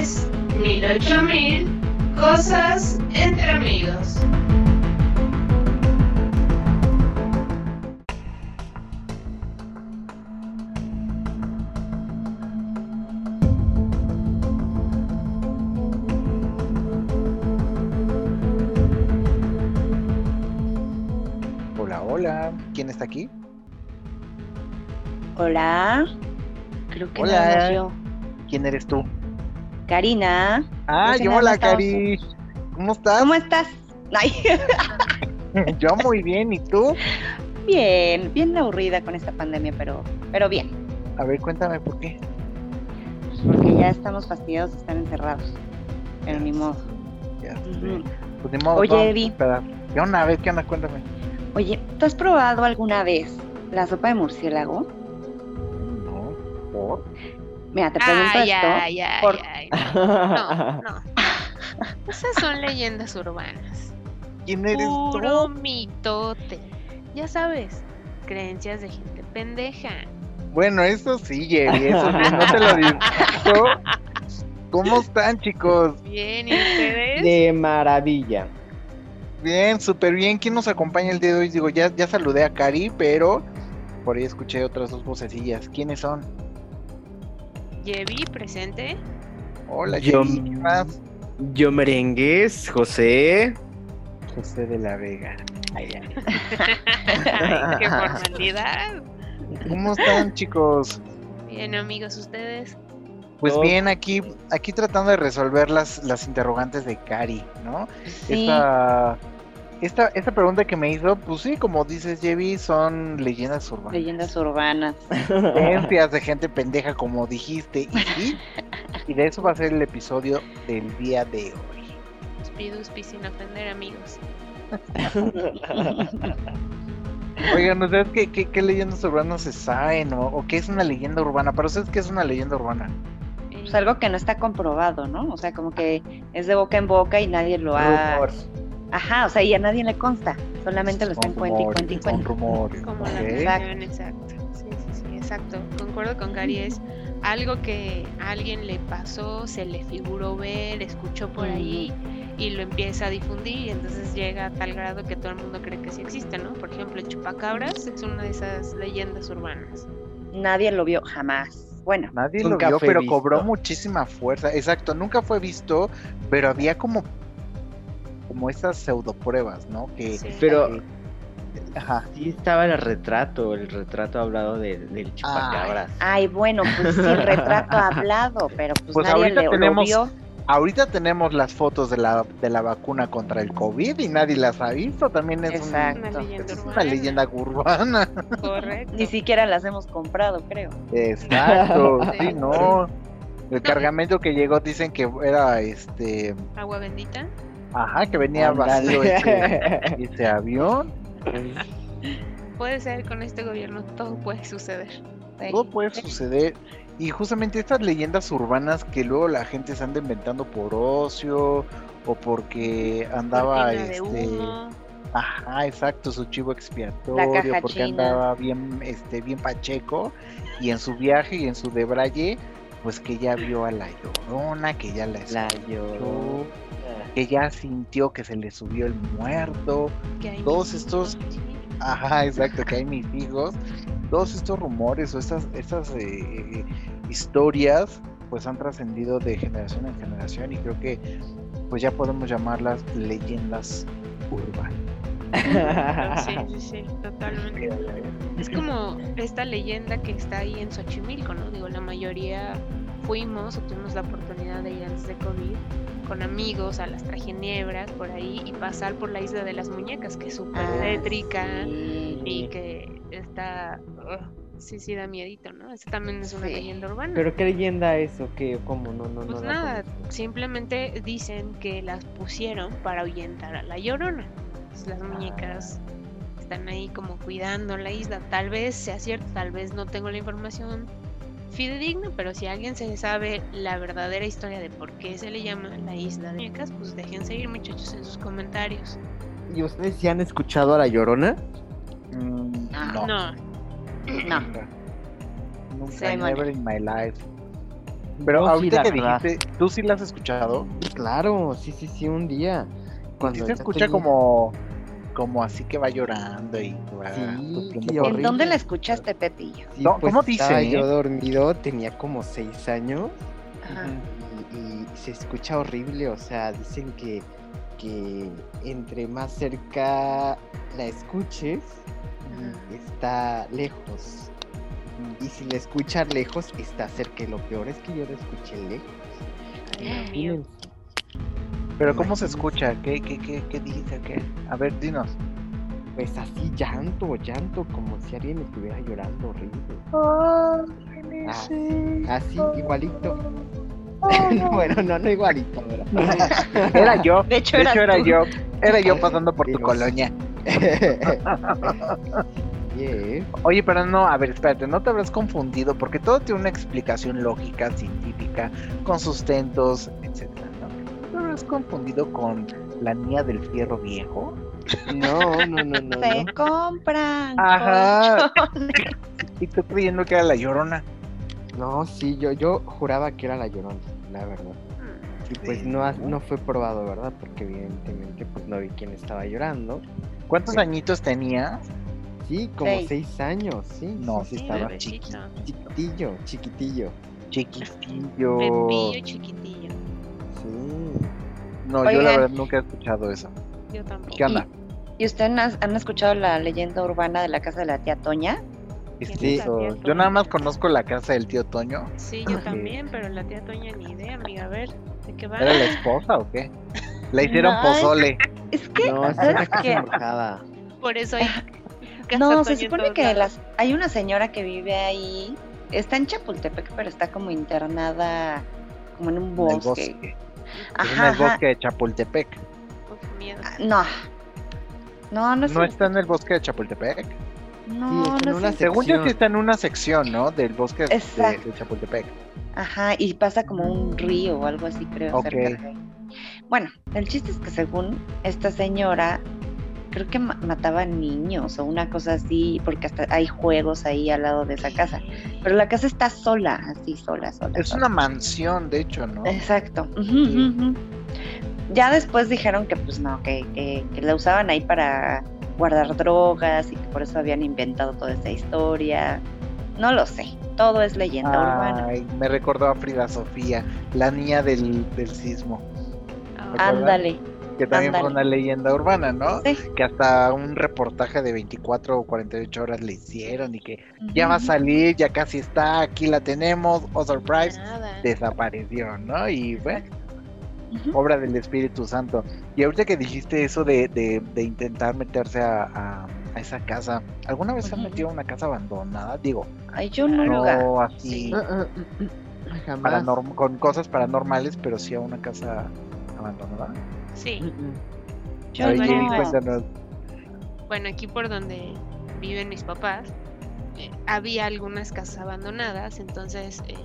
es Mil Ocho Mil Cosas entre Amigos. Hola, hola. ¿Quién está aquí? Hola. Creo que Hola. no yo. ¿Quién eres tú? Karina. Ah, yo, hola, Cari. ¿Cómo estás? ¿Cómo estás? Ay, Yo muy bien, ¿y tú? bien, bien aburrida con esta pandemia, pero, pero bien, A ver, cuéntame por qué. porque ya estamos fastidiados de estar encerrados. Pero ni modo. Ya, Ujú. pues ni modo, Oye, Evi. ¿Qué onda? A ver, ¿qué onda? Cuéntame. Oye, ¿tú has probado alguna vez la sopa de murciélago? No, ¿por? Mira, te pregunto Ay, esto. ay, ay, por- ay, No, no. Esas son leyendas urbanas. ¿Quién eres Puro tú? mitote. Ya sabes, creencias de gente pendeja. Bueno, eso sí, Jerry, eso sí, no te lo discuto. ¿Cómo están, chicos? Bien, ¿y ustedes? De maravilla. Bien, súper bien. ¿Quién nos acompaña el día de hoy? Digo, ya, ya saludé a Cari, pero por ahí escuché otras dos vocecillas. ¿Quiénes son? Yevi, presente. Hola, Yo- Jerry. ¿Qué más? Yo merengues, José. José de la Vega. Ay, qué formalidad. ¿Cómo están, chicos? Bien, amigos, ustedes. Pues bien, aquí, aquí tratando de resolver las, las interrogantes de Cari, ¿no? Sí. Esta, esta, esta pregunta que me hizo, pues sí, como dices, Jevi, son leyendas urbanas. Leyendas urbanas. Creencias de gente pendeja, como dijiste, y sí. Y de eso va a ser el episodio del día de hoy. Spiduspi sin ofender, amigos. Oigan, ¿ustedes qué, qué, qué leyendas urbanas se saben? ¿O, o qué es una leyenda urbana? ¿Para ustedes qué es una leyenda urbana? Pues algo que no está comprobado, ¿no? O sea, como que es de boca en boca y nadie lo ha... Rumor. Ajá, o sea, y a nadie le consta. Solamente lo están cuenta y cuenta y cuenta. rumores. Como ok. la canción, exacto. Sí, sí, sí, exacto. Concuerdo con Gary, es algo que a alguien le pasó, se le figuró ver, escuchó por ahí y lo empieza a difundir y entonces llega a tal grado que todo el mundo cree que sí existe, ¿no? Por ejemplo, el chupacabras es una de esas leyendas urbanas. Nadie lo vio jamás. Bueno, Nadie lo vio, pero visto. cobró muchísima fuerza. Exacto, nunca fue visto, pero había como como esas pseudo pruebas, ¿no? Que Sí. Pero ajá, sí estaba el retrato, el retrato hablado de- del chupacabras. ay, bueno, pues sí, el retrato hablado, pero pues, Pues nadie ahorita le, lo tenemos- vio. ahorita tenemos las fotos de la de la vacuna contra el COVID y nadie las ha visto, también es, Exacto. Una leyenda es urbana. una leyenda urbana. Correcto. Ni siquiera las hemos comprado, creo. Exacto, Sí. sí, no. El cargamento que llegó dicen que era este, Agua bendita. Ajá, que venía vacío ese, ese avión. Puede ser con este gobierno, todo puede suceder. Sí. Todo puede suceder. Y justamente estas leyendas urbanas que luego la gente se anda inventando por ocio o porque andaba este ajá, exacto, su chivo expiatorio, porque china. andaba bien este bien pacheco y en su viaje y en su debraye pues que ya vio a la llorona, que ya la La escuchó, lloró. Que ya sintió que se le subió el muerto. que hay todos estos-. Ajá, exacto, que hay mis hijos. Todos estos rumores o estas, estas eh, historias pues han trascendido de generación en generación y creo que pues ya podemos llamarlas leyendas urbanas. Sí, sí, sí, totalmente. Es como esta leyenda que está ahí en Xochimilco, ¿no? Digo, la mayoría fuimos o tuvimos la oportunidad de ir antes de COVID con amigos a las trajinebras por ahí y pasar por la isla de las muñecas, que es súper Ah, tétrica sí. y que está... ugh, sí, sí, da miedito, ¿no? Esa también es una Sí. leyenda urbana. Pero qué leyenda eso, que como no, no, no. Pues nada, simplemente dicen que las pusieron para ahuyentar a la llorona. Entonces, las muñecas están ahí como cuidando la isla. Tal vez sea cierto, tal vez no tengo la información fidedigna, pero si alguien se sabe la verdadera historia de por qué se le llama la isla de muñecas, pues dejen seguir muchachos en sus comentarios. ¿Y ustedes ya han escuchado a la llorona? Mm, no, No, No. nunca. Never in my life. Pero ahorita la que verdad. dijiste, ¿tú sí la has escuchado? Claro, sí, sí, sí, un día. Cuando se escucha tenía- como, como así que va llorando y va Sí, ¿En dónde la escuchaste, Pepillo? Sí, No, pues ¿cómo dice, estaba eh? yo dormido, tenía como seis años Ajá. y, y se escucha horrible, o sea, dicen que, que entre más cerca la escuches, está lejos. Y si la escuchas lejos, está cerca. Y lo peor es que yo la escuché lejos. Ay. Pero ¿cómo se escucha? ¿Qué, qué, qué, qué dice? ¿Qué? A ver, dinos. Pues así llanto, llanto, como si alguien estuviera llorando horrible. Ah, así, igualito. bueno, no, no igualito, ¿verdad? Era yo. De hecho, De hecho, era tú. yo. Era yo pasando por tu Dios. colonia. Yeah. Oye, pero no, a ver, espérate, no te habrás confundido, porque todo tiene una explicación lógica, científica, con sustentos, etcétera, ¿no? ¿No te habrás confundido con la niña del fierro viejo? No, no, no, no. Se no. compran Ajá. colchones. Y tú creyendo que era la llorona. No, sí, yo, yo juraba que era la llorona, la verdad. Y pues no, ha- no fue probado, ¿verdad? Porque evidentemente pues no vi quién estaba llorando. ¿Cuántos Sí. añitos tenías? Sí, como Seis. seis años, sí. No, sí, estaba bebecito. Chiquitillo, chiquitillo. Chiquitillo. Chiquitillo. Sí. No, yo la verdad nunca he escuchado eso. Yo tampoco. ¿Qué onda? ¿Y ustedes han, han escuchado la leyenda urbana de la casa de la tía Toña? ¿Qué es Sí. Yo nada más conozco la casa del tío Toño. Sí, yo también, pero la tía Toña ni idea, amiga. A ver, ¿de qué va? ¿Era la esposa o qué? La hicieron No, pozole. Es que, No, es ¿sabes una casa embrujada. Por eso hay. casa No, se supone que las, hay una señora que vive ahí, está en Chapultepec, pero está como internada como en un En el bosque. En el ajá. bosque de Chapultepec. Uf, miedo. Ah, No. No, no es ¿No está en el bosque de Chapultepec? No, Sí, está en no es una Según yo sí está en una sección, ¿no? Del bosque de, Chapultepec. Ajá, y pasa como un río o algo así, creo, Ok. cerca de ahí. Bueno, el chiste es que según esta señora, creo que ma- mataba niños o una cosa así, porque hasta hay juegos ahí al lado de esa casa. Pero la casa está sola, así, sola, sola. Es sola. una mansión, de hecho, ¿no? Exacto. Sí. Ya después dijeron que pues no, que, que, que la usaban ahí para guardar drogas y que por eso habían inventado toda esta historia. No lo sé, todo es leyenda urbana. Me recordó a Frida Sofía, la niña del, del sismo. Ándale. Que también fue Ándale. una leyenda urbana, ¿no? Sí. Que hasta un reportaje de 24 o 48 horas le hicieron y que ya va a salir, ya casi está, aquí la tenemos, oh surprise, nada. desapareció, ¿no? Y bueno, obra del Espíritu Santo. Y ahorita que dijiste eso de, de, de intentar meterse a, a- a esa casa, ¿alguna vez se han metido a una casa abandonada? Digo, Ay, yo no, así Sí. Ah, Jamás. paranorm- con cosas paranormales, pero sí a una casa abandonada. Sí. Mm, mm. Yo a ver, no. Jenny, cuéntanos. Bueno, aquí por donde viven mis papás, eh, había algunas casas abandonadas, entonces eh,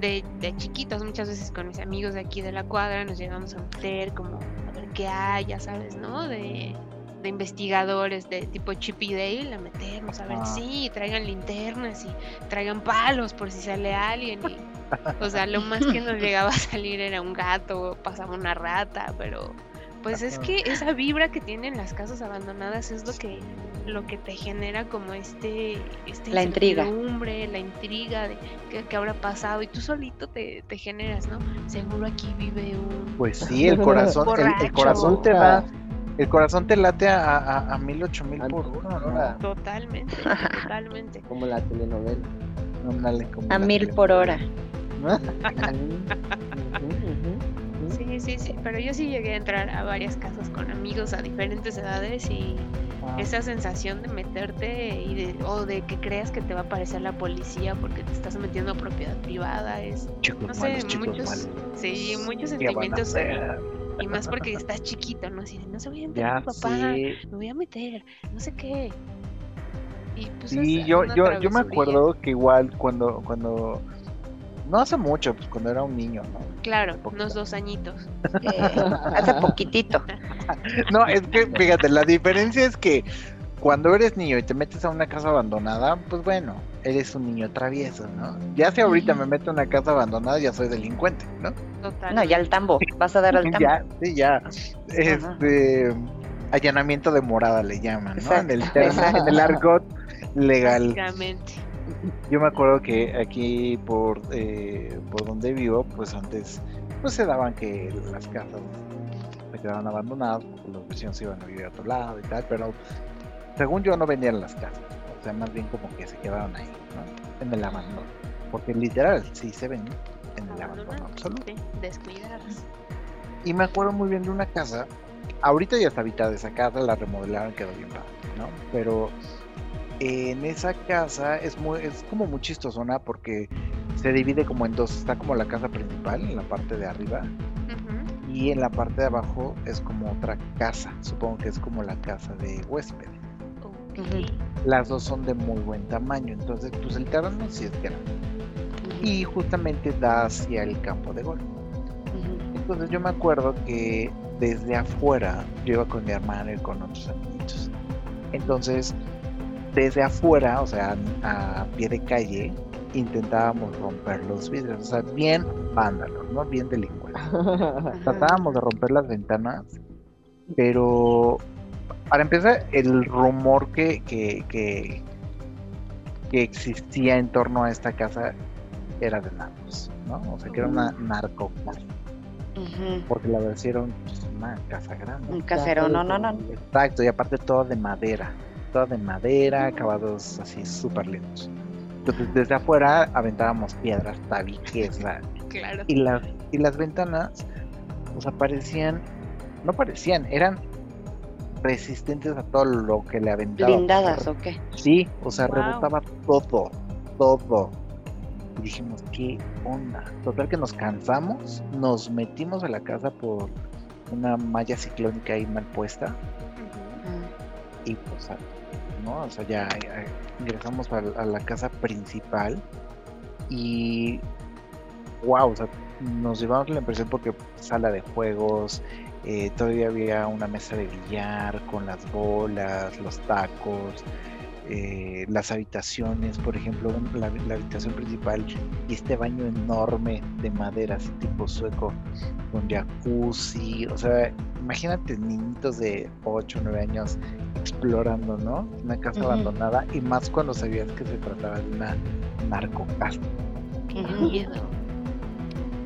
de, de chiquitos muchas veces con mis amigos de aquí de la cuadra nos llegamos a meter como a ver qué hay, ya sabes, ¿no? De, de investigadores de tipo Chip y Dale, a meternos a ver, Ah. sí, traigan linternas y traigan palos por si sale alguien. Y, o sea, lo más que nos llegaba a salir era un gato, pasaba una rata, pero pues es que esa vibra que tienen las casas abandonadas es lo que lo que te genera como este, este La intriga. la intriga de qué, qué habrá pasado y tú solito te, te generas, ¿no? Seguro aquí vive un Pues sí, el corazón, el, corazón te da, el corazón te late a, a, a mil, ocho mil Al- por hora. ¿no? totalmente, totalmente. Como la telenovela. Ándale, como A la mil por hora. Sí, sí, sí, pero yo sí llegué a entrar a varias casas con amigos a diferentes edades y Ah, esa sensación de meterte y de, o de que creas que te va a aparecer la policía porque te estás metiendo a propiedad privada es, chicos no sé, malos, muchos, malos. sí, muchos ¿Qué van a sentimientos y más porque estás chiquito, ¿no? Así de, no se voy a enterar Ya mi papá, me voy a meter, no sé qué. Y pues Sí, es yo, una yo, yo me acuerdo que igual cuando, cuando, no hace mucho, pues cuando era un niño, ¿no? Claro, unos dos añitos. Eh, hace poquitito. No, es que, fíjate, la diferencia es que cuando eres niño y te metes a una casa abandonada, pues bueno, eres un niño travieso, ¿no? Ya si ahorita me meto en una casa abandonada, ya soy delincuente, ¿no? Total. No, ya al tambo. Vas a dar al tambo. Ya, sí, ya. Este allanamiento de morada le llaman, ¿no? En el, Exacto, termo- en exacto. el argot legal. Yo me acuerdo que aquí por eh, por donde vivo, pues antes pues se daban que las casas se quedaban abandonadas, porque los vecinos se iban a vivir a otro lado y tal, pero según yo no vendían las casas, o sea, más bien como que se quedaron ahí, ¿no? En el abandono, porque literal sí se ven en el abandono absoluto. Descuidadas. Y me acuerdo muy bien de una casa. Ahorita ya está habitada esa casa, la remodelaron, quedó bien padre, ¿no? Pero en esa casa es muy, es como muy chistosona porque se divide como en dos. Está como la casa principal en la parte de arriba Ujú. y en la parte de abajo es como otra casa. Supongo que es como la casa de. Ujú. Las dos son de muy buen tamaño, entonces pues el terreno sí es grande. Y justamente da hacia el campo de golf. Entonces yo me acuerdo que desde afuera yo iba con mi hermano y con otros amiguitos. Entonces, desde afuera, o sea, a pie de calle, intentábamos romper los vidrios. O sea, bien vándalos, ¿no? Bien delincuentes. Tratábamos de romper las ventanas, pero para empezar, el rumor que, que, que, que existía en torno a esta casa era de narcos, ¿no? O sea, que era una narco porque la un- pues, una casa grande. Un casero, no, no, no. Exacto, y aparte todo de madera, de madera, acabados así súper lindos. Entonces desde afuera aventábamos piedras, tabiques, la- Claro. y las y las ventanas, o sea, parecían, no parecían, eran resistentes a todo lo que le aventaba. Blindadas, ¿o qué? Sí, o sea, Wow. rebotaba todo, todo. Y dijimos, ¿qué onda? Total que nos cansamos, nos metimos a la casa por una malla ciclónica ahí mal puesta Ujú. Y pues, ¿no? O sea, ya ingresamos a, la casa principal y, wow, o sea, nos llevamos la impresión porque sala de juegos, eh, todavía había una mesa de billar con las bolas, los tacos, eh, las habitaciones, por ejemplo, la, la habitación principal y este baño enorme de madera, así tipo sueco, con jacuzzi, o sea, imagínate niñitos de 8 o 9 años explorando, ¿no? Una casa abandonada y más cuando sabías que se trataba de una narcocasa. Qué miedo.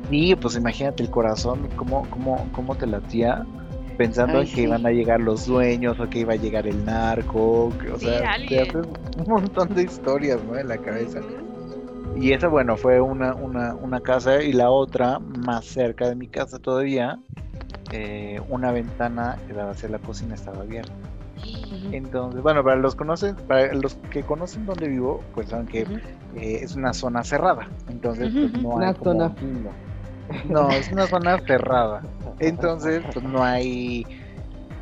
Y pues imagínate el corazón, cómo, cómo, cómo te latía pensando Ay, en que sí. iban a llegar los dueños o que iba a llegar el narco, que, o Sí, sea, te haces un montón de historias, ¿no? En la cabeza. Y esa, bueno, fue una, una, una casa y la otra, más cerca de mi casa todavía, eh, una ventana que daba hacia la cocina estaba abierta. Entonces, bueno, para los conocen, para los que conocen dónde vivo, pues saben que eh, es una zona cerrada. Entonces, pues, no Una hay como- zona fina. No, es una zona cerrada. Entonces, pues no hay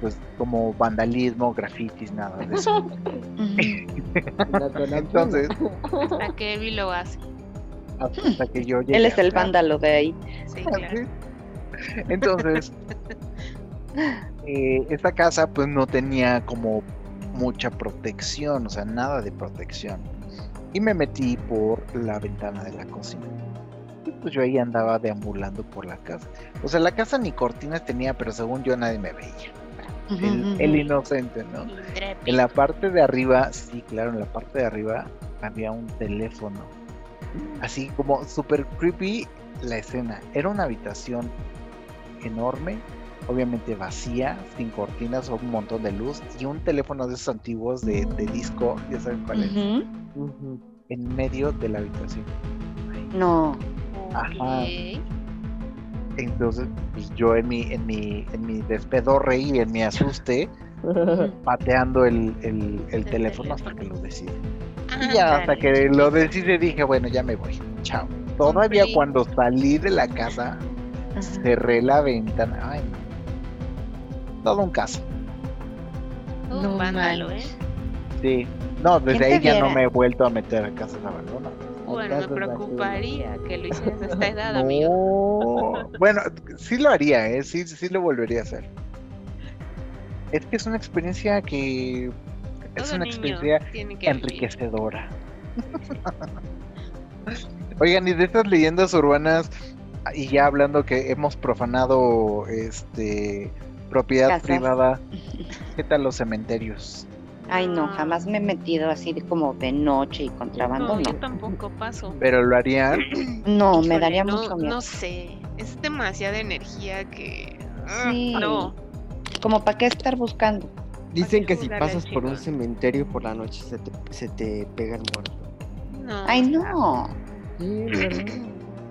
pues como vandalismo, grafitis, nada de eso. Una Entonces, Hasta que Evi lo hace. hasta que yo llegué Él es el vándalo de ahí. Sí, claro. Entonces, eh, esta casa pues no tenía como mucha protección, o sea, nada de protección. Y me metí por la ventana de la cocina. Y pues yo ahí andaba deambulando por la casa. O sea, la casa ni cortinas tenía, pero según yo nadie me veía. El, el inocente, ¿no? En la parte de arriba, sí, claro, en la parte de arriba había un teléfono. Así como super creepy la escena. Era una habitación enorme, obviamente vacía, sin cortinas o un montón de luz, y un teléfono de esos antiguos de, de disco, ya saben cuál es, en medio de la habitación. No. Ajá. Entonces, pues yo en mi, en mi, en mi despedorre y en mi asuste, pateando el, el- el El teléfono hasta que lo decide. Y ya hasta que lo decide dije, bueno, ya me voy. Chao. Todavía cuando salí de la casa, Ajá. cerré la ventana. Ay, no. Todo un caso. Todo No vándalo, ¿eh? Sí. No, desde ¿Quién ahí ya no me he vuelto a meter a casas abandonadas. Bueno, me preocuparía que lo hicieras a esta edad, amigo. No. Bueno, sí lo haría, ¿eh? Sí, sí lo volvería a hacer. Es que es una experiencia que... Es una experiencia enriquecedora. Oigan, y de estas leyendas urbanas, y ya hablando que hemos profanado este propiedad Casas. privada, ¿qué tal los cementerios? Ay, no, jamás me he metido así de como de noche y contrabando, No, yo tampoco paso. ¿Pero lo harían? No, me daría no, mucho miedo. No sé, es demasiada energía que... ah, Sí. No, Como para qué estar buscando. Dicen que si pasas por un cementerio por la noche se te, se te pega el muerto. no. Ay, no.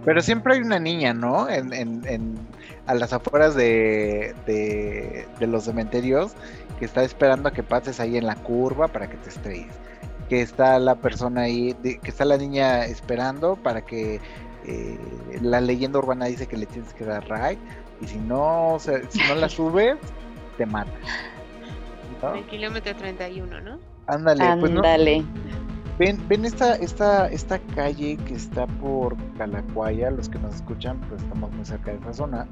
Pero siempre hay una niña, ¿no? En, en, en- a las afueras de, de, de los cementerios que está esperando a que pases ahí en la curva para que te estrelles. Que está la persona ahí, de- que está la niña esperando para que eh, la leyenda urbana dice que le tienes que dar right y si no, o sea, si no la subes, te mata. ¿No? El kilómetro 31, ¿no? Ándale, pues no, Ándale. Ven, ven esta, esta, esta calle que está por Calacuaya, los que nos escuchan, pues estamos muy cerca de esa zona.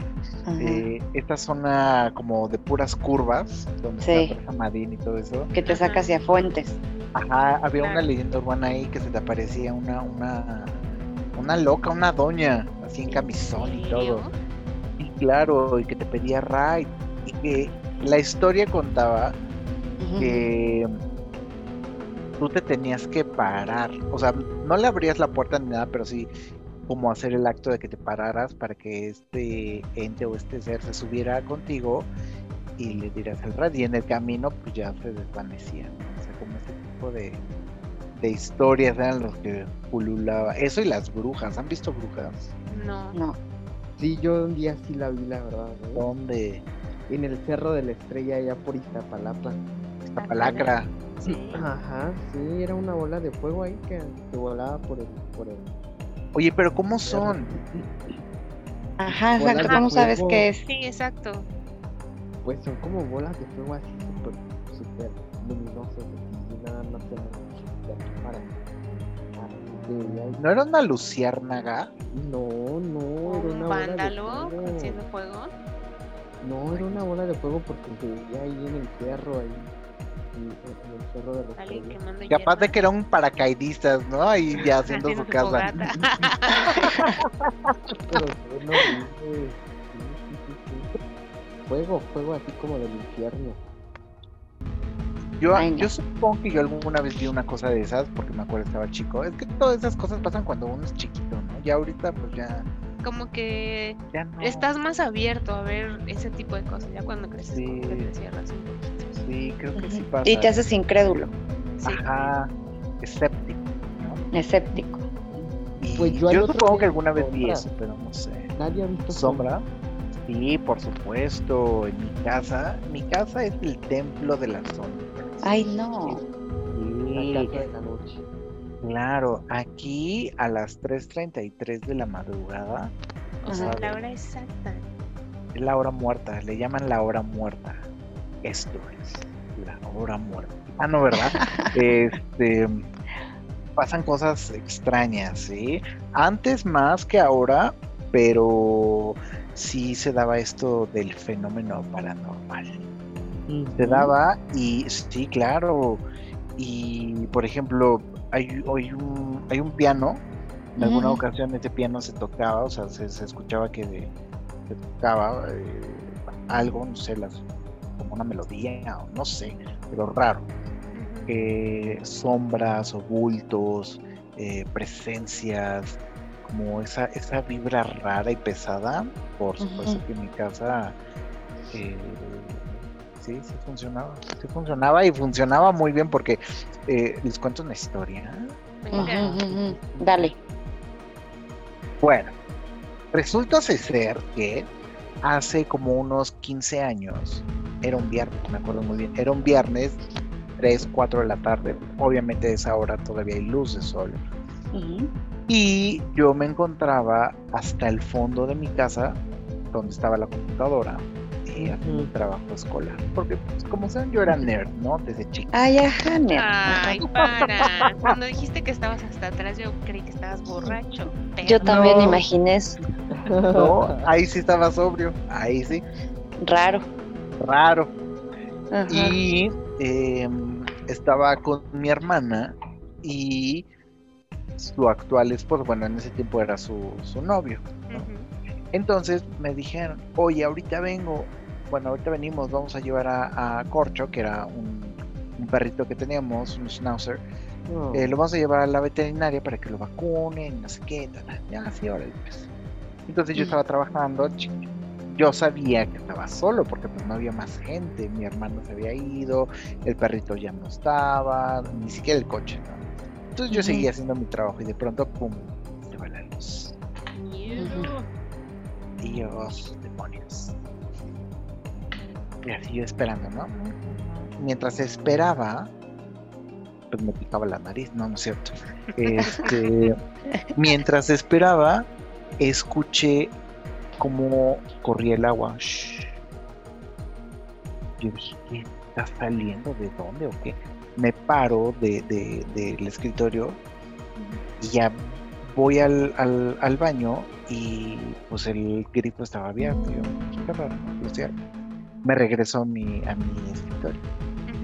Eh, esta zona como de puras curvas, donde Sí. está Plaza Madín y todo eso. Que te saca hacia fuentes. Ajá, había una leyenda urbana ahí que se te aparecía una, una, una loca, una doña, así en camisón y todo. Y claro, y que te pedía ride. Y que la historia contaba que tú te tenías que parar. O sea, no le abrías la puerta ni nada, pero sí como hacer el acto de que te pararas para que este ente o este ser se subiera contigo y le dieras el radio. Y en el camino, pues ya se desvanecía. ¿no? O sea, como ese tipo de, de historias eran los que pululaba. Eso y las brujas. ¿Han visto brujas? No. No. Sí, yo un día sí la vi, la verdad. ¿eh? ¿Dónde? En el Cerro de la Estrella, allá por Iztapalapa. Esta palacra. Sí. Ajá, sí, era una bola de fuego ahí que, que volaba por el, por el Oye, pero ¿cómo son? Ajá, Bolas exacto. ¿Cómo sabes qué es? Sí, exacto. Pues son como bolas de fuego así súper, súper luminosas y nada más para. para- ¿No era una luciérnaga? No, no, era Un una bola vándalo de fuego. haciendo fuego. No, era una bola de fuego porque se veía ahí en el cerro, ahí. El cerro de los Alguien Estrella. quemando Capaz de que era un paracaidistas, ¿no? Ahí ya haciendo su casa. Pero sí, sí. Fuego, fuego así como del infierno. Yo, yo supongo que yo alguna vez vi una cosa de esas porque me acuerdo estaba chico. Es que todas esas cosas pasan cuando uno es chiquito, ¿no? Ya ahorita pues ya, Como que ya no. estás más abierto a ver ese tipo de cosas. Ya cuando creces, como que Sí. te cierras un poquito. Sí, creo que sí pasa. Y te haces incrédulo, Sí. Ajá, escéptico, ¿no? escéptico. Y Pues yo supongo que alguna vez vi eso, pero no sé. Nadie ha visto ¿Sombra? Sí, por supuesto. En mi casa, mi casa es el templo de la sombra. Ay, no. Sí, La claro. Aquí a las 3.33 de la madrugada, O sea, la hora exacta. es la hora muerta, le llaman la hora muerta. Esto es la hora muerta. Ah, no, ¿verdad? este pasan cosas extrañas, ¿sí? Antes más que ahora, pero sí se daba esto del fenómeno paranormal. Se daba y sí, claro. Y por ejemplo, hay, hay un, hay un piano. En alguna ocasión ese piano se tocaba, o sea, se, se escuchaba que de- se tocaba eh, algo, no sé, las, como una melodía, o no sé, pero raro. Eh, sombras o bultos, eh, presencias, como esa, esa vibra rara y pesada. Por supuesto que en mi casa eh, sí, sí funcionaba. Sí funcionaba y funcionaba muy bien porque eh, les cuento una historia. Dale. Bueno, resulta ser que hace como unos 15 años, era un viernes, me acuerdo muy bien, era un viernes, 3, 4 de la tarde, obviamente a esa hora todavía hay luz de sol, Ujú. y yo me encontraba hasta el fondo de mi casa, donde estaba la computadora, y haciendo un trabajo escolar, porque pues, como saben yo era nerd, ¿no? Desde chico. Ay, ajá, nerd. Ay, para. Cuando dijiste que estabas hasta atrás, yo creí que estabas borracho. Yo también No. imaginé eso. No, ahí sí estaba sobrio, ahí sí, Raro. raro. Ajá. Y em, estaba con mi hermana y su actual esposo, bueno, en ese tiempo era su, su novio. Entonces me dijeron, oye, ahorita vengo, bueno, ahorita venimos, vamos a llevar a, a Corcho, que era un, un perrito que teníamos, un schnauzer, No. eh, lo vamos a llevar a la veterinaria para que lo vacunen, no sé qué, tal, ya, sí, órale, pues. Entonces yo estaba trabajando, yo sabía que estaba solo porque pues no había más gente, mi hermano se había ido, el perrito ya no estaba, ni siquiera el coche, ¿no? Entonces yo seguía haciendo mi trabajo y de pronto, pum, se va la luz. Dios, demonios. Y así yo esperando, ¿no? Mientras esperaba, pues me picaba la nariz, no, no es cierto. Este, mientras esperaba, escuché cómo corría el agua. Shh. Yo dije, ¿qué está saliendo? ¿De dónde o qué? Me paro de, de- del escritorio y ya voy al, al, al baño y pues el grifo estaba abierto. Yo, qué raro, ¿no? Lo cierro. Me regreso a mi, a mi escritorio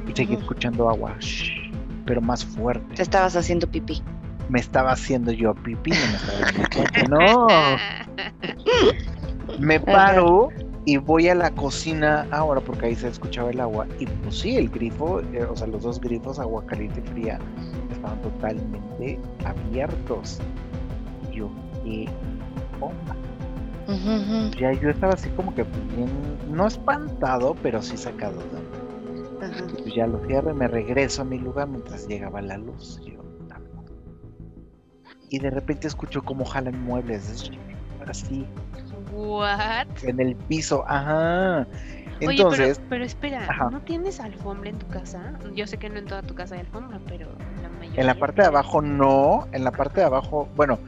y seguí escuchando agua, shh, pero más fuerte. Te estabas haciendo pipí. Me estaba haciendo yo pipí, no me estaba cuenta. No, me paro y voy a la cocina ahora porque ahí se escuchaba el agua y pues sí, el grifo, eh, o sea, los dos grifos, agua caliente y fría, estaban totalmente abiertos. Y yo, ¿qué onda? Ya yo estaba así como que bien, no espantado, pero sí sacado. ¿no? Ajá. Pues ya lo cierro y me regreso a mi lugar mientras llegaba la luz. Y, yo, "Ah". y de repente escucho como jalan muebles, así, What? en el piso, ajá. Oye, Entonces, pero, pero espera, Ajá. ¿no tienes alfombra en tu casa? Yo sé que no en toda tu casa hay alfombra, pero en la mayoría. en la parte de abajo no, en la parte de abajo, bueno,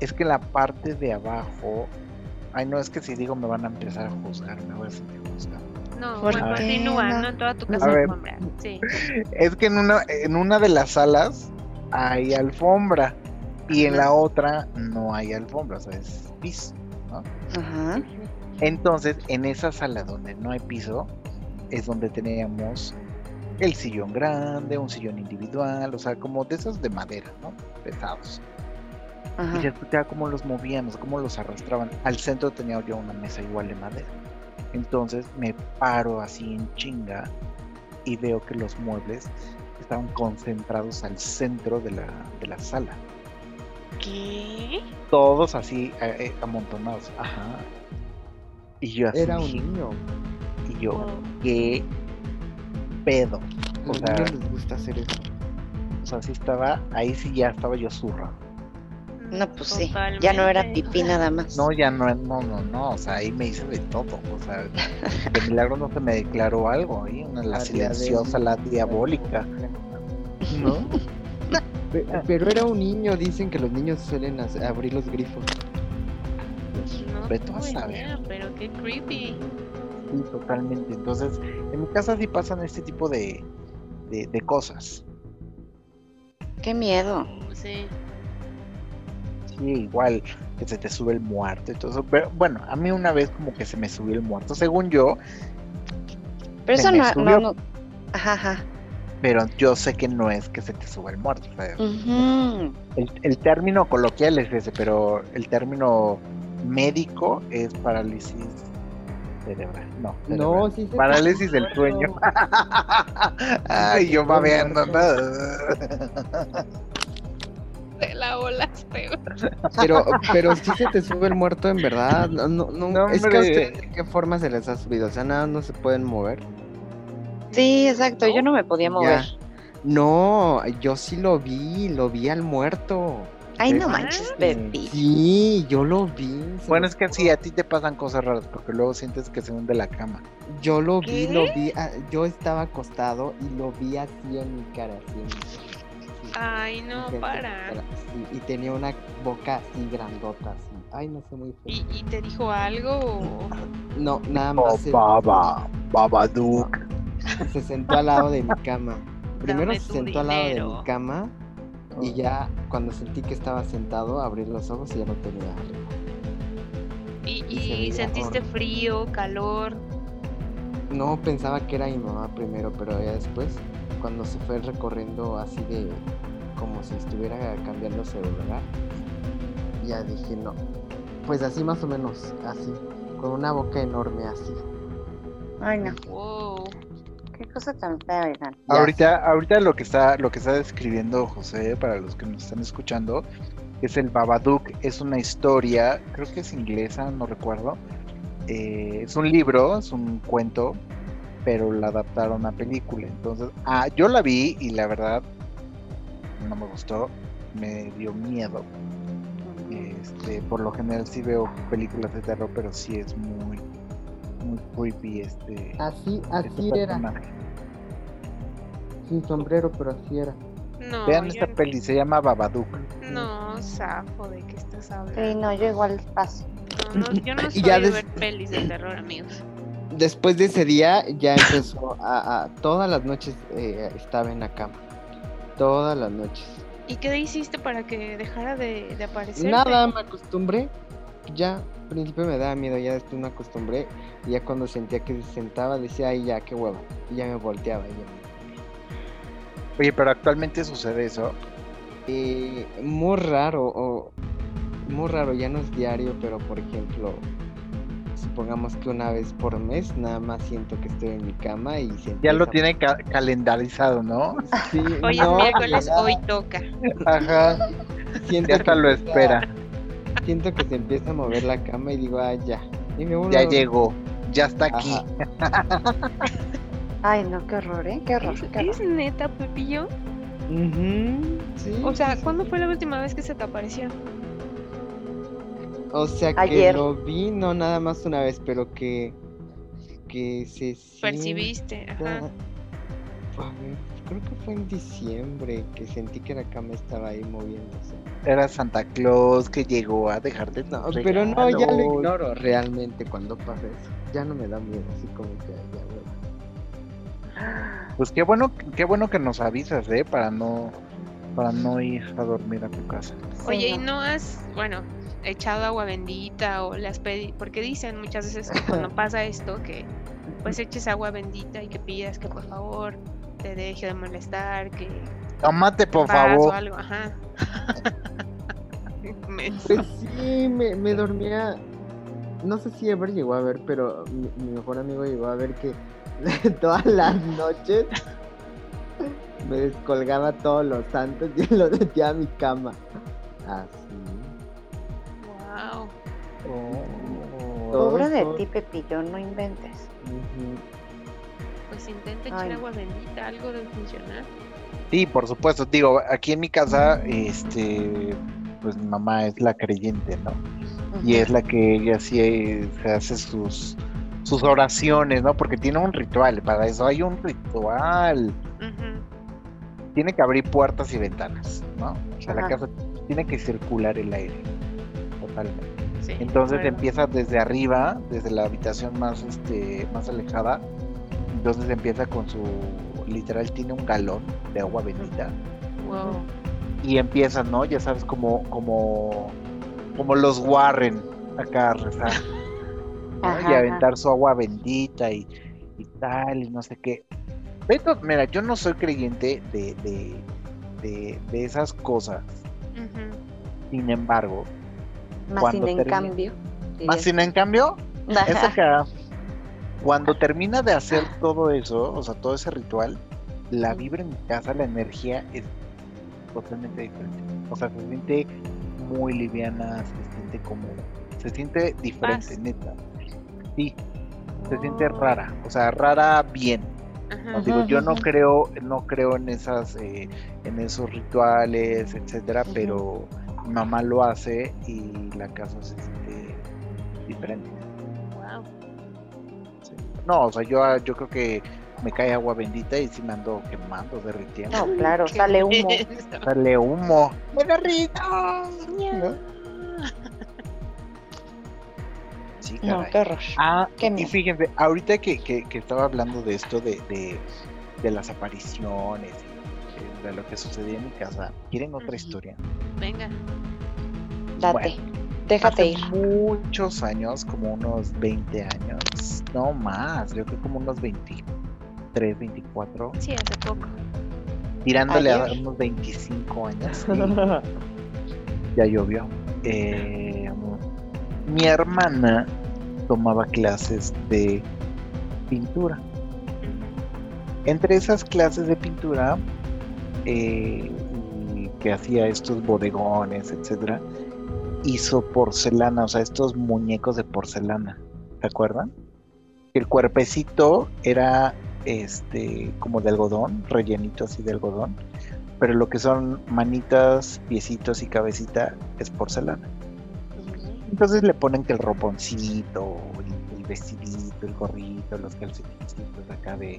es que en la parte de abajo, ay no, es que si digo me van a empezar a juzgar, me voy a sentir juzgado. No, ¿Por bueno, continúa, no? no en toda tu casa alfombra. Sí. Es que en una, en una de las salas hay alfombra y en la otra no hay alfombra, o sea, es piso. Ajá. Entonces, en esa sala donde no hay piso, es donde teníamos el sillón grande, un sillón individual, o sea, como de esos de madera, ¿no? Pesados. Y se Ajá. escuchaba cómo los movían, o sea, cómo los arrastraban. Al centro tenía yo una mesa igual de madera. Entonces me paro así en chinga y veo que los muebles estaban concentrados al centro de la, de la sala. ¿Qué? Todos así eh, eh, amontonados. Ajá. Y yo así. Era un niño. Y yo, Oh, qué pedo. O sea, niños les gusta hacer eso. o sea, sí estaba, ahí sí ya estaba yo zurra. No, pues sí. Ya no era pipí nada más. No, ya no, no, no, no, o sea, ahí me hice de todo, o sea, de milagro no se me declaró algo ahí, una la La silenciosa, la diabólica, ¿no? Pe- Pero era un niño, dicen que los niños suelen hacer- abrir los grifos. No Vete a tengo saber. idea, pero qué creepy. Sí, totalmente. Entonces, en mi casa sí pasan este tipo de, de, de cosas. Qué miedo. Sí. Sí, igual que se te sube el muerto y todo eso. Pero bueno, a mí una vez como que se me subió el muerto, según yo, Pero eso no, subió. no, no. Ajá, ajá. pero yo sé que no es que se te suba el muerto. o sea, Ujú. el, el término coloquial es ese, pero el término médico es parálisis cerebral. No, No, cerebral. sí se Parálisis del sueño. Ay, yo babeando. Te la volaste. Pero, pero sí se te sube el muerto en verdad. No, no, no, No, es que a ustedes, ¿de qué forma se les ha subido? O sea, nada, no se pueden mover. Sí, exacto. Yo no me podía mover. Ya. No, yo sí lo vi, lo vi al muerto. Ay, no Sí. manches. Sí, yo lo vi. Bueno, es que sí, a ti te pasan cosas raras porque luego sientes que se hunde la cama. Yo lo vi, lo vi. ah, yo estaba acostado y lo vi así en mi cara. Así en mi cara, Ay, no, para. y tenía una boca así grandota, así. Ay, no sé, muy feo. ¿Y, y te dijo algo? o- No, nada Oh, más. se- baba, Babadook. se sentó al lado de mi cama. Primero Dame se sentó al lado de mi cama y ya cuando sentí que estaba sentado, abrí los ojos y ya no tenía arriba. ¿Y, Y sentiste horrible. frío, calor? No pensaba que era mi mamá primero, pero ya después, cuando se fue recorriendo así de como si estuviera cambiándose de lugar. Ya dije, no. Pues así más o menos, así. Con una boca enorme así. Ay, no. Wow. Qué cosa tan fea, oigan. Ahorita, ahorita lo que está, lo que está describiendo José, para los que nos están escuchando, es el Babadook, es una historia, creo que es inglesa, no recuerdo. Eh, es un libro, es un cuento, pero la adaptaron a película. Entonces, ah, yo la vi y la verdad no me gustó, me dio miedo. Este, por lo general sí veo películas de terror, pero sí es muy, muy creepy este. Así, este así era. personaje. Sin sombrero, pero así era. No, Vean esta no- peli, se llama Babadook. No, zafo, ¿de qué estás hablando? Sí, no, yo igual paso. No, no, yo no Y soy ya de des- ver pelis de terror, amigos. Después de ese día ya empezó a, a- todas las noches eh, estaba en la cama. Todas las noches. ¿Y qué hiciste para que dejara de, de aparecer? Nada, me acostumbré. Ya, al principio me daba miedo, ya después me acostumbré. Y ya cuando sentía que se sentaba decía, ay ya, qué huevo. Y ya me volteaba. y ya. Oye, pero actualmente sucede eso. Eh, muy raro, o muy raro, ya no es diario, pero por ejemplo, supongamos que una vez por mes nada más siento que estoy en mi cama y se Ya lo tiene ca- calendarizado, ¿no? Sí, Hoy no, es miércoles, ya, hoy toca. Ajá. siento Ya hasta que lo espera. Siento que se empieza a mover la cama y digo, ah, ya. Y me vuelvo Ya llegó. Ya está aquí. Ay, no, qué horror, ¿eh? Qué horror, ¿Es, qué horror. es neta, Pepillo? Sí, O sea, sí, ¿cuándo sí. fue la última vez que se te apareció? O sea que Ayer. lo vi no nada más una vez, pero que que se Percibiste, ajá. A ver, creo que fue en diciembre que sentí que la cama estaba ahí moviéndose. Era Santa Claus que llegó a dejarte tus No, pero no, ya lo ignoro realmente cuando pasa eso. Ya no me da miedo, así como que "Ay, ya, bueno. Pues qué bueno, qué bueno que nos avisas, ¿eh? Para no, para no ir a dormir a tu casa. Oye, ¿y no has, bueno, echado agua bendita o le has pedido? Porque dicen muchas veces que cuando pasa esto, que pues eches agua bendita y que pidas que por favor te deje de molestar, que Tómate, por o favor. algo, ajá. Menso. Pues sí, me, me dormía. No sé si Ever llegó a ver, pero mi, mi mejor amigo llegó a ver que todas las noches me descolgaba todos los santos y lo metía a mi cama. Así. Wow. Oh. Pobre de Todo. ti, Pepillo, no inventes. Pues intenta echar Ay. agua bendita, algo debe funcionar. Sí, por supuesto. Digo, aquí en mi casa, este, pues mi mamá es la creyente, ¿no? Y es la que ella sí eh, se hace sus sus oraciones, ¿no? Porque tiene un ritual, para eso hay un ritual. Tiene que abrir puertas y ventanas, ¿no? O sea, la casa tiene que circular el aire, Sí, Entonces bueno. empieza desde arriba, desde la habitación más, este, más alejada. Entonces empieza con su, literal tiene un galón de agua bendita Wow. y empieza, ¿no? Ya sabes, como, como, como los Warren acá a rezar y ajá. aventar su agua bendita y, y tal y no sé qué. Beto, mira, yo no soy creyente de, de, de, de esas cosas. Sin embargo, Más sin en cambio. más sin en cambio, es acá. Cuando termina de hacer todo eso, o sea, todo ese ritual, la vibra en mi casa, la energía es totalmente diferente. O sea, se siente muy liviana, se siente como, se siente diferente, Paz. neta. Sí, se siente Oh. rara, o sea, rara bien. Ajá. Digo, yo no creo, no creo en esas, eh, en esos rituales, etcétera, pero mamá lo hace y la casa se siente diferente. Wow. Sí. No, o sea, yo, ah, yo creo que me cae agua bendita y sí me ando quemando, derritiendo. No, claro, sale humo. Sale humo. ¡Me derrito! Ya. Sí, No, qué horror. Ah, Qué y fíjense, ahorita que, que, que estaba hablando de esto, de, de, de las apariciones, y de lo que sucedía en mi casa, ¿quieren otra historia? Venga. Date. Bueno, Déjate Hace ir. muchos años, como unos 20 años, no más, yo creo como unos 23, 24, Sí, hace poco. tirándole a unos 25 años. ya llovió. Eh, mi hermana tomaba clases de pintura. Entre esas clases de pintura, eh, que hacía estos bodegones, etcétera, hizo porcelana, o sea, estos muñecos de porcelana. ¿Se acuerdan? El cuerpecito era este como de algodón, rellenito así de algodón, pero lo que son manitas, piecitos y cabecita es porcelana. Entonces le ponen que el roponcito, el, el vestidito, el gorrito, los calcetincitos acá de,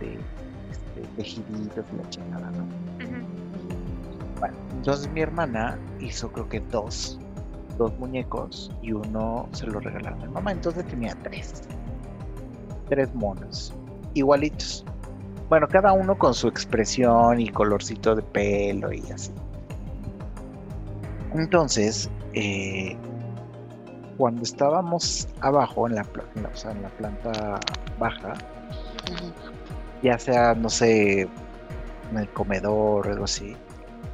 de tejiditos y la chingada, ¿no? Ujú. Bueno, entonces mi hermana hizo creo que dos, dos muñecos y uno se lo regalaron a mi mamá, entonces tenía tres, tres monos, igualitos. Bueno, cada uno con su expresión y colorcito de pelo y así. Entonces, eh, cuando estábamos abajo en la, pla- en la- o sea, en la planta baja, ya sea, no sé, en el comedor o algo así,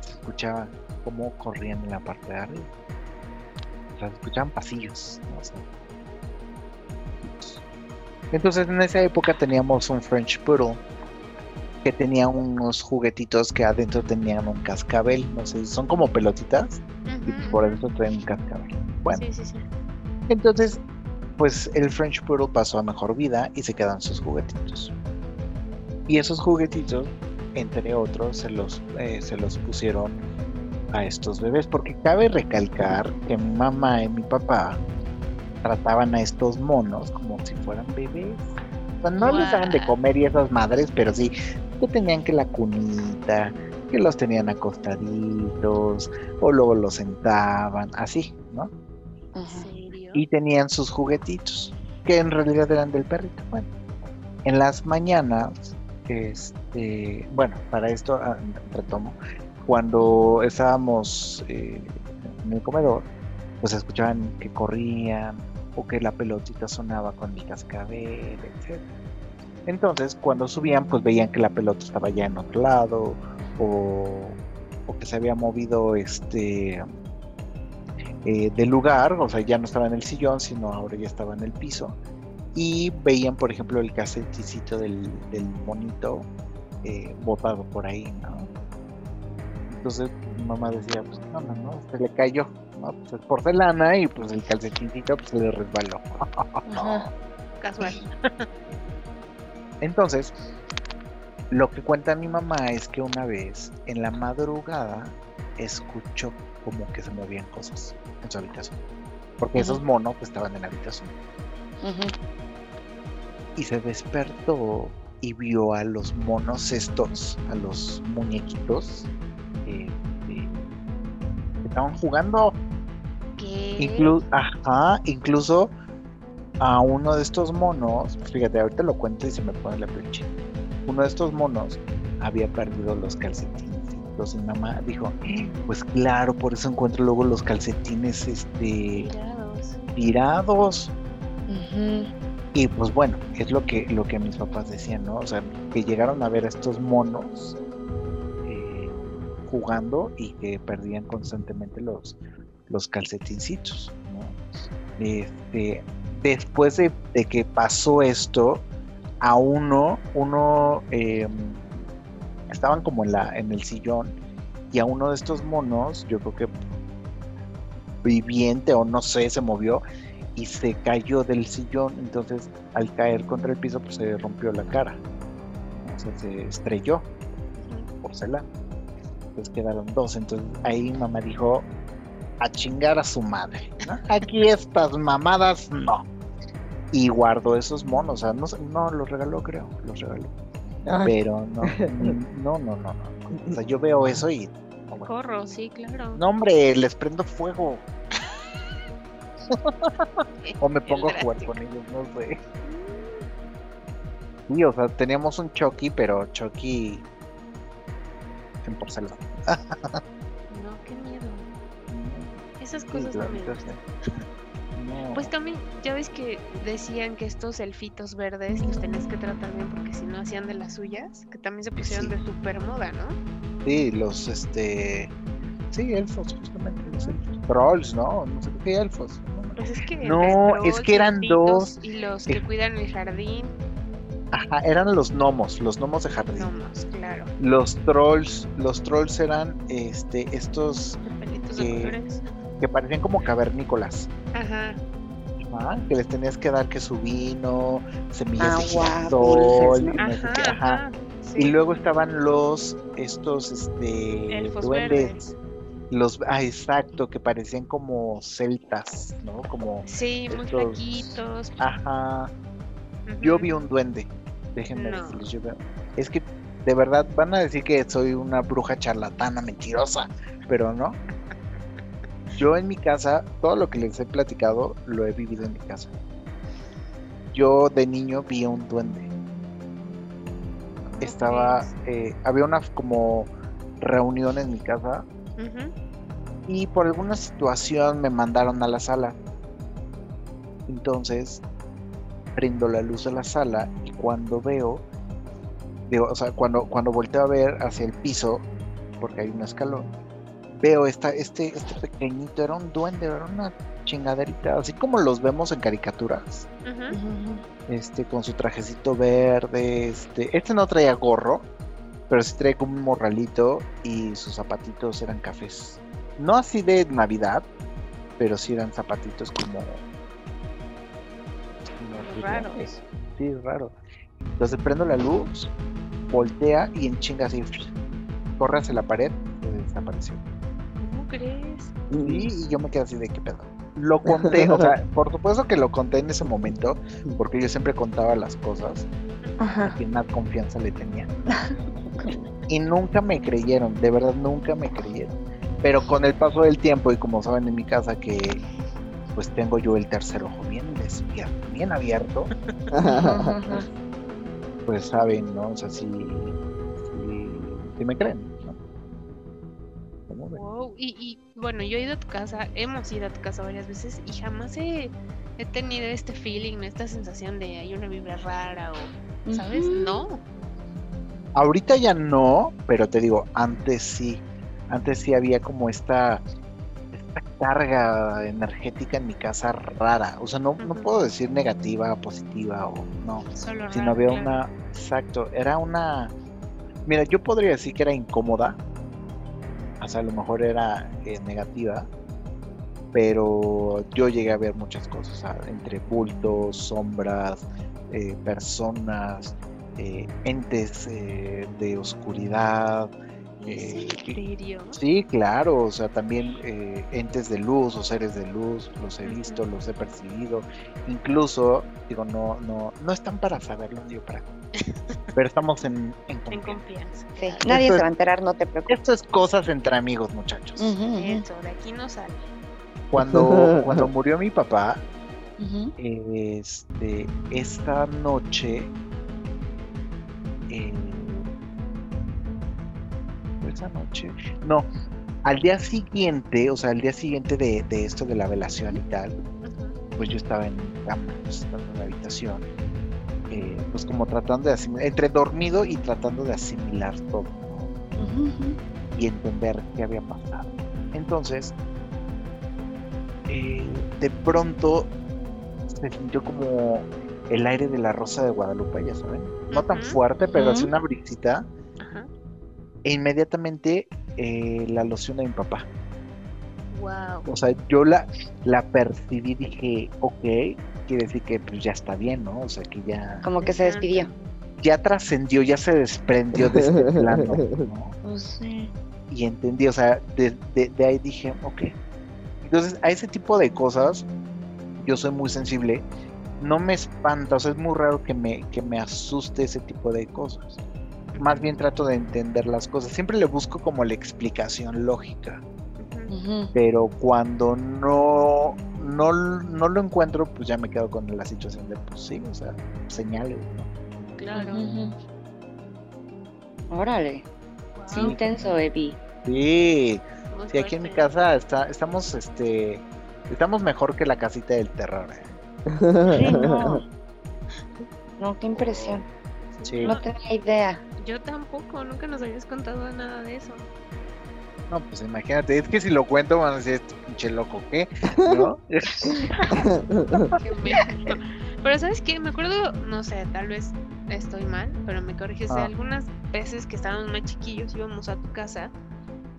se escuchaba cómo corrían en la parte de arriba. O sea, se escuchaban pasillos. ¿no? Sea, entonces en esa época teníamos un French Poodle que tenía unos juguetitos que adentro tenían un cascabel, no sé, son como pelotitas y por eso traen un cascabel. Bueno, Sí, sí, sí. entonces, pues el French Poodle pasó a mejor vida y se quedan sus juguetitos. Y esos juguetitos, entre otros, se los, eh, se los pusieron a estos bebés, porque cabe recalcar que mi mamá y mi papá trataban a estos monos como si fueran bebés. O sea, no les daban de comer y esas madres, pero sí, que tenían que la cunita, que los tenían acostaditos, o luego los sentaban, así, ¿no? ¿En serio? y tenían sus juguetitos, que en realidad eran del perrito. Bueno, en las mañanas, este, bueno, para esto ah, retomo, cuando estábamos eh, en el comedor, pues escuchaban que corrían o que la pelotita sonaba con el cascabel, etc. Entonces, cuando subían, pues veían que la pelota estaba ya en otro lado o, que se había movido este eh, del lugar, o sea, ya no estaba en el sillón, sino ahora ya estaba en el piso. Y veían, por ejemplo, el caseticito del, del monito eh, botado por ahí, ¿no? Entonces mi mamá decía, pues no, no, no, se le cayó, ¿no? Pues es porcelana y pues el calcetincito pues se le resbaló. Ajá. Casual. Entonces, lo que cuenta mi mamá es que una vez en la madrugada escuchó como que se movían cosas en su habitación. Porque esos monos pues, estaban en la habitación. Ujú. Y se despertó y vio a los monos estos, a los muñequitos, eh, eh, que estaban jugando. ¿Qué? Inclu- ajá, incluso a uno de estos monos, fíjate, ahorita lo cuento y se me pone la chinita. Uno de estos monos había perdido los calcetines. Entonces mi mamá dijo, pues claro, por eso encuentro luego los calcetines este Tirados. tirados. Y pues bueno, es lo que, lo que mis papás decían, ¿no? O sea, que llegaron a ver a estos monos eh, jugando y que perdían constantemente los, los calcetincitos, ¿no? Este, después de, de que pasó esto, a uno, uno eh, estaban como en la, en el sillón, y a uno de estos monos, yo creo que viviente o no sé, se movió y se cayó del sillón, entonces al caer contra el piso pues se rompió la cara, o sea, se estrelló porcelana, entonces quedaron dos, entonces ahí mamá dijo a chingar a su madre, ¿no? aquí estas mamadas no, y guardó esos monos, o sea, no, no los regaló creo, los regaló, Ay, pero no, no, no, no, no, o sea, yo veo eso y bueno. Corro, sí, claro. No, hombre, les prendo fuego. O me pongo a jugar con ellos, no sé. Sí, o sea, teníamos un Chucky, pero Chucky en porcelana. No, qué miedo. Esas cosas la no me neta, gustan. sí. No, Pues también, ya ves que decían que estos elfitos verdes los tenías que tratar bien porque si no hacían de las suyas, que también se pusieron Sí. de super moda, ¿no? Sí, los este. Sí, elfos, justamente. Los elfos. Trolls, ¿no? No sé qué elfos. ¿No? Pues es que No, es que eran dos. Y los que Eh. cuidan el jardín, Ajá, eran los gnomos, los gnomos de jardín. no más, claro. Los trolls, los trolls eran este, estos De pelitos de Que- colores. que parecían como cavernícolas. Ajá. Ajá, que les tenías que dar que su vino, semillas de sé Ajá. Y luego estaban los, estos, este, Elfos duendes, verdes. Los, ah, exacto, que parecían como celtas, ¿no? Como, Sí, muy flaquitos. ajá, yo vi un duende, déjenme No. decirles, yo es que de verdad van a decir que soy una bruja charlatana, mentirosa, pero no. Yo en mi casa, todo lo que les he platicado, lo he vivido en mi casa. Yo de niño vi un duende. Estaba, eh, había una como reunión en mi casa Y por alguna situación me mandaron a la sala. Entonces, prendo la luz de la sala y cuando veo, digo, o sea, cuando, cuando volteo a ver hacia el piso, porque hay un escalón, veo esta, este, este pequeñito, era un duende, era una chingaderita, así como los vemos en caricaturas, este, con su trajecito verde, este, este no traía gorro, pero sí traía como un morralito y sus zapatitos eran cafés. No así de Navidad, pero sí eran zapatitos como... como Raros. brillantes. Sí, raro. Entonces prendo la luz, voltea y en chinga así, corre hacia la pared y desapareció. ¿Cómo crees? Sí, y yo me quedé así de qué pedo. Lo conté, o sea, por supuesto que lo conté en ese momento, porque yo siempre contaba las cosas a Ajá. quien más confianza le tenía. Y nunca me creyeron, de verdad nunca me creyeron. Pero con el paso del tiempo y como saben en mi casa que pues tengo yo el tercer ojo bien despierto, bien abierto, pues saben, ¿no? O sea, sí, sí, sí me creen. Wow. Y, y bueno, yo he ido a tu casa, hemos ido a tu casa varias veces y jamás he, he tenido este feeling, esta sensación de hay una vibra rara o, ¿sabes? No. Ahorita ya no, pero te digo, antes sí. Antes sí había como esta, esta carga energética en mi casa rara. O sea, no, no puedo decir negativa, positiva o no. Solo Sino raro, había claro. una. Exacto, era una. Mira, yo podría decir que era incómoda. O sea, a lo mejor era eh, negativa. Pero yo llegué a ver muchas cosas, entre bultos, sombras, eh, personas, eh, entes eh, de oscuridad. eh. Sí, claro, o sea, también eh, entes de luz o seres de luz, los he visto, los he percibido. Incluso, digo, no, no, no están para saberlo, digo para. Pero estamos en, en En confianza. confianza. Sí, nadie Esto se va a enterar, no te preocupes. Esto es cosas entre amigos, muchachos. Eso, de aquí no sale. Cuando, cuando murió mi papá, este, esta noche, eh, ¿fue esa noche, no, al día siguiente, o sea, al día siguiente de, de esto de la velación y tal, pues yo estaba en cama, estaba en la habitación, eh, pues como tratando de asimilar, entre dormido y tratando de asimilar todo, y entender qué había pasado. Entonces, eh, de pronto se sintió como el aire de la rosa de Guadalupe, ya saben. No tan fuerte, pero así ujú. una brisita. Ajá. E inmediatamente eh, la loción de mi papá. Wow. O sea, yo la, la percibí, dije, ok, quiere decir que pues ya está bien, ¿no? O sea, que ya, Como que se despidió. ya trascendió, ya se desprendió de este plano, ¿no? Pues sí. y entendí, o sea, de, de- de ahí dije, ok. Entonces, a ese tipo de cosas, yo soy muy sensible, no me espanta, o sea, es muy raro que me, que me asuste ese tipo de cosas. Más bien trato de entender las cosas, siempre le busco como la explicación lógica, pero cuando no, no, no lo encuentro, pues ya me quedo con la situación de, pues sí, o sea, señales, ¿no? Claro. Ujú. Órale, sí, intenso, Evi. Sí, Sí, aquí en mi casa está, estamos este, Estamos mejor que la casita del terror. ¿eh? Sí, no. No, qué impresión. Sí. No tenía idea. Yo tampoco, nunca nos habías contado nada de eso. No, pues imagínate, es que si lo cuento van a decir, este pinche loco, ¿qué? ¿No? Qué. Pero ¿sabes qué? Me acuerdo, no sé, tal vez estoy mal, pero me corriges de Ah. algunas veces que estábamos más chiquillos, íbamos a tu casa.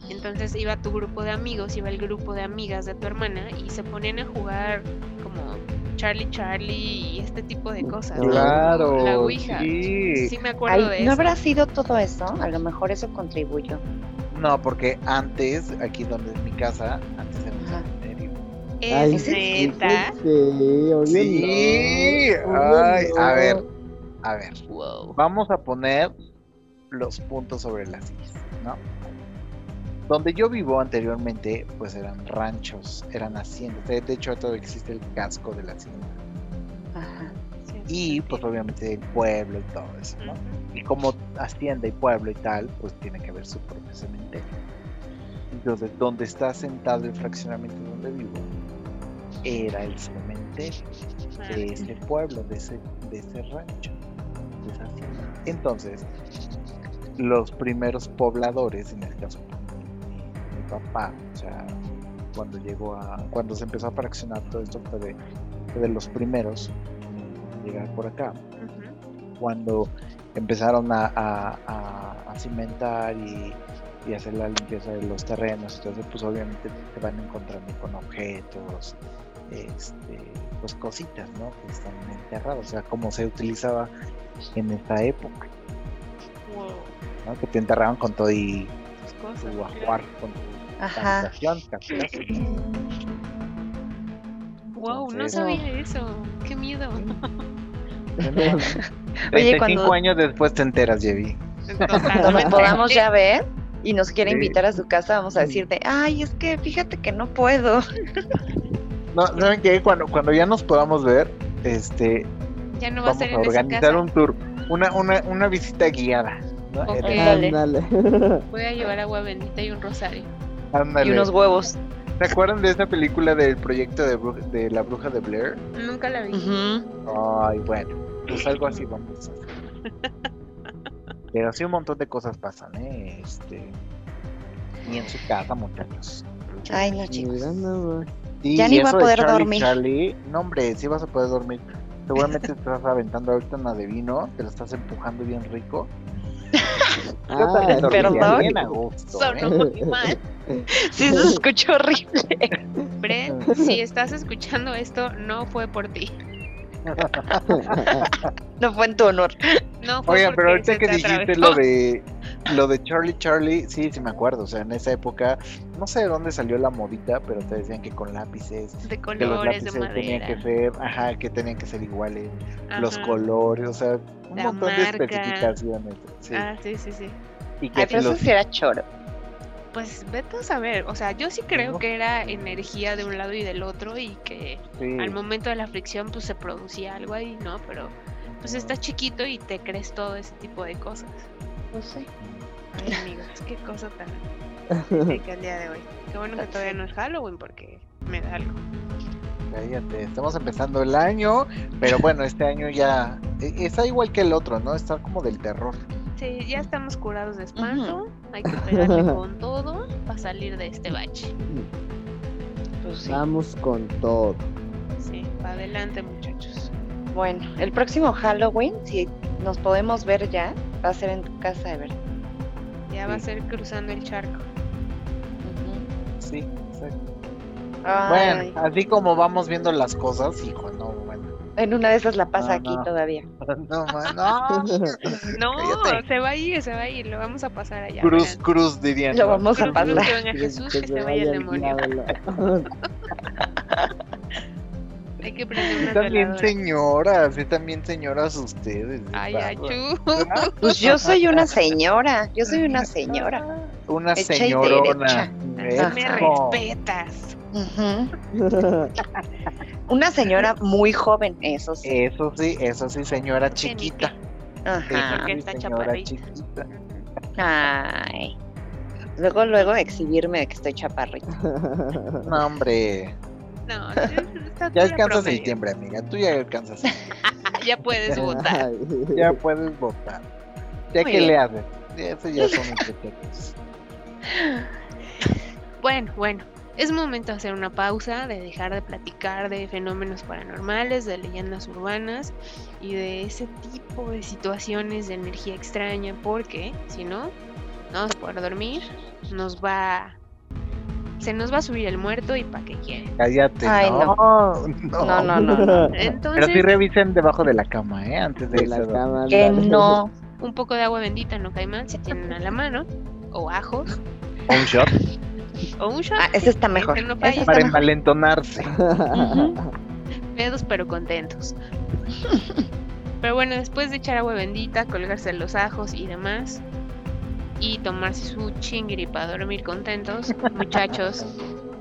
Entonces iba tu grupo de amigos, iba el grupo de amigas de tu hermana y se ponían a jugar como Charlie Charlie y este tipo de cosas. ¿no? Claro, La Ouija. sí. Sí me acuerdo Ay, de ¿No eso. habrá sido todo eso? A lo mejor eso contribuyó. No, porque antes, aquí donde es mi casa, antes era un cementerio. Ay, Es sí, neta. Sí, Sí, no, ay, a no. ver, a ver, Wow. vamos a poner los puntos sobre las sillas, ¿no? Donde yo vivo anteriormente, pues eran ranchos, eran haciendas. De hecho, todavía existe el casco de la hacienda. Ajá. Y pues obviamente el pueblo y todo eso, ¿no? Y como hacienda y pueblo y tal, pues tiene que haber su propio cementerio. Entonces, donde está sentado el fraccionamiento donde vivo, era el cementerio de ese pueblo, de ese, de ese rancho, de esa hacienda. Entonces, los primeros pobladores, en este caso papá, o sea, cuando llegó a, cuando se empezó a fraccionar todo esto fue de, fue de los primeros llegar por acá cuando empezaron a, a- a- a cimentar y, y hacer la limpieza de los terrenos, entonces pues obviamente te van encontrando con objetos, este, pues cositas, ¿no? Que están enterradas, o sea, como se utilizaba en esta época, Wow. ¿no? Que te enterraban con todo y tu ajuar, con tu Ajá. Wow, no sabía eso. Qué miedo. Oye, 35 cuando- años después te enteras, Jevi. Cuando podamos ya ver y nos quiere Sí. invitar a su casa, vamos a decirte, ay, es que fíjate que no puedo. No, ¿saben qué? Cuando, cuando ya nos podamos ver, este, Ya no va a vamos ser a organizar casa. un tour, una, una, una visita guiada. ¿no? Eh, Dale. Voy a llevar agua bendita y un rosario. Ándale. Y unos huevos. ¿Se acuerdan de esa película del proyecto de, Bru- de la bruja de Blair? Nunca la vi. Ay, bueno, pues algo así vamos a hacer. Pero sí un montón de cosas pasan, ¿eh? Este, y en su casa, muchachos. Ay, no, chicos. Sí, Ya y ni voy a eso de poder Charlie, dormir. Charlie, no hombre, sí vas a poder dormir. Seguramente te estás aventando ahorita una de vino, te la estás empujando bien rico. Ah, perdón. bien a gusto, ¿eh? Sonó muy mal. Sí, se escuchó horrible. Brent, si estás escuchando esto, no fue por ti. No fue en tu honor. No fue Oigan, pero ahorita que te dijiste lo de lo de Charlie Charlie, sí, sí me acuerdo, o sea, en esa época, no sé de dónde salió la modita, pero te decían que con lápices, de que los colores, de lápices tenían que ser, ajá, que tenían que ser iguales, los colores, o sea, un La montón de especificaciones, sí, Ah, sí, sí, sí. y que Ay, pero los- eso sí era choro. Pues vete a saber. O sea, yo sí creo No. que era energía de un lado y del otro y que sí, al momento de la fricción pues se producía algo ahí, ¿no? Pero pues estás chiquito y te crees todo ese tipo de cosas. No sé. Ay, amigos, qué cosa tan rica el día de hoy. Qué bueno que todavía no es Halloween porque me da algo. Cállate, estamos empezando el año, pero bueno, este año ya e- está igual que el otro, ¿no? Está como del terror. Sí, ya estamos curados de espanto. Hay que pegarle con todo para salir de este bache. Pues sí. Vamos con todo. Sí, para adelante, muchachos. Bueno, el próximo Halloween, si nos podemos ver ya, va a ser en tu casa, Ever. Ya va a ser cruzando el charco. Sí, exacto. Ay, Bueno, así como vamos viendo las cosas, hijo. En una de esas la pasa No, aquí no. todavía. No, man, no. No, se va a ir, se va a ir. Lo vamos a pasar allá. Cruz, cruz dirían. Lo ¿no? vamos a Cruz, cruz, pasar. que venga Jesús, que se vaya el demonio. Hay que prender también señoras, sí, también señoras ustedes. de Ay, achú. Pues yo soy una señora, yo soy una señora. Una Hecha y señorona. derecha. Me respetas. Ujú. Una señora muy joven, eso sí. Eso sí, eso sí, señora chiquita. Ajá. Sí, está señora chaparrita. chiquita. Ay. Luego, luego exhibirme de que estoy chaparrita. No, hombre. No, Ya alcanzas septiembre, amiga. Tú ya alcanzas. Ya puedes votar. Ya puedes votar. Ya Muy que bien. le haces. Eso ya son pretextos. Bueno, bueno. Es momento de hacer una pausa, de dejar de platicar de fenómenos paranormales, de leyendas urbanas y de ese tipo de situaciones de energía extraña, porque si no, no vamos a poder dormir, nos va... Se nos va a subir el muerto y pa' qué quieren. Cállate. Ay, no. no. No, no, no, no. Entonces, Pero sí revisen debajo de la cama, ¿eh? Antes de De la cama. Que no. un poco de agua bendita no cae mal si tienen a la mano, o ajos, un shot o un shot. Ah, ese está mejor. No Ese falla. está para mejor. envalentonarse. Pero contentos. Pero bueno, después de echar agua bendita, colgarse los ajos y demás, y tomarse su chingiri para dormir contentos, muchachos,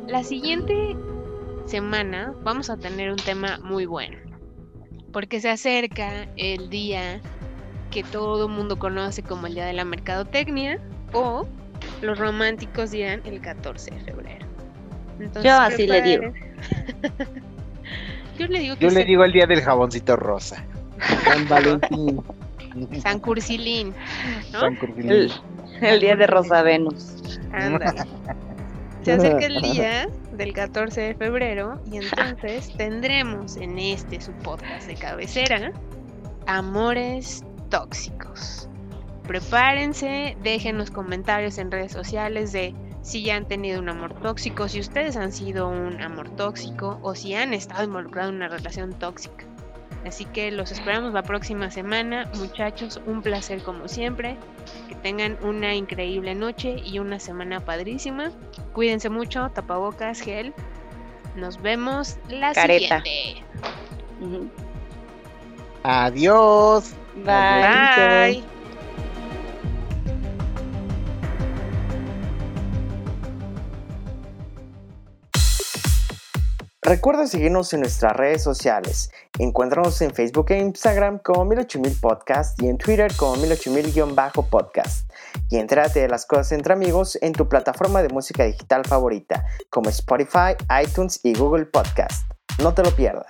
la siguiente semana vamos a tener un tema muy bueno, porque se acerca el día que todo mundo conoce como el Día de la Mercadotecnia, o los románticos dirán el 14 de febrero. Entonces, Yo así le digo. Yo le digo que Yo le digo el día del jaboncito rosa. San Valentín. San Cursilín, ¿no? San Curvilín. El, el día de Rosa Venus. Ándale. Se acerca el día del 14 de febrero y entonces tendremos en este su podcast de cabecera Amores Tóxicos. Prepárense, dejen los comentarios en redes sociales de si ya han tenido un amor tóxico, si ustedes han sido un amor tóxico o si han estado involucrados en una relación tóxica. Así que los esperamos la próxima semana. Muchachos, un placer como siempre. Que tengan una increíble noche y una semana padrísima. Cuídense mucho, tapabocas, gel. Nos vemos la Careta. siguiente. Adiós. Bye. Bye. Recuerda seguirnos en nuestras redes sociales. Encuéntranos en Facebook e Instagram como 18000 Podcast y en Twitter como 18000-podcast. Y entrate de las cosas entre amigos en tu plataforma de música digital favorita como Spotify, iTunes y Google Podcast. No te lo pierdas.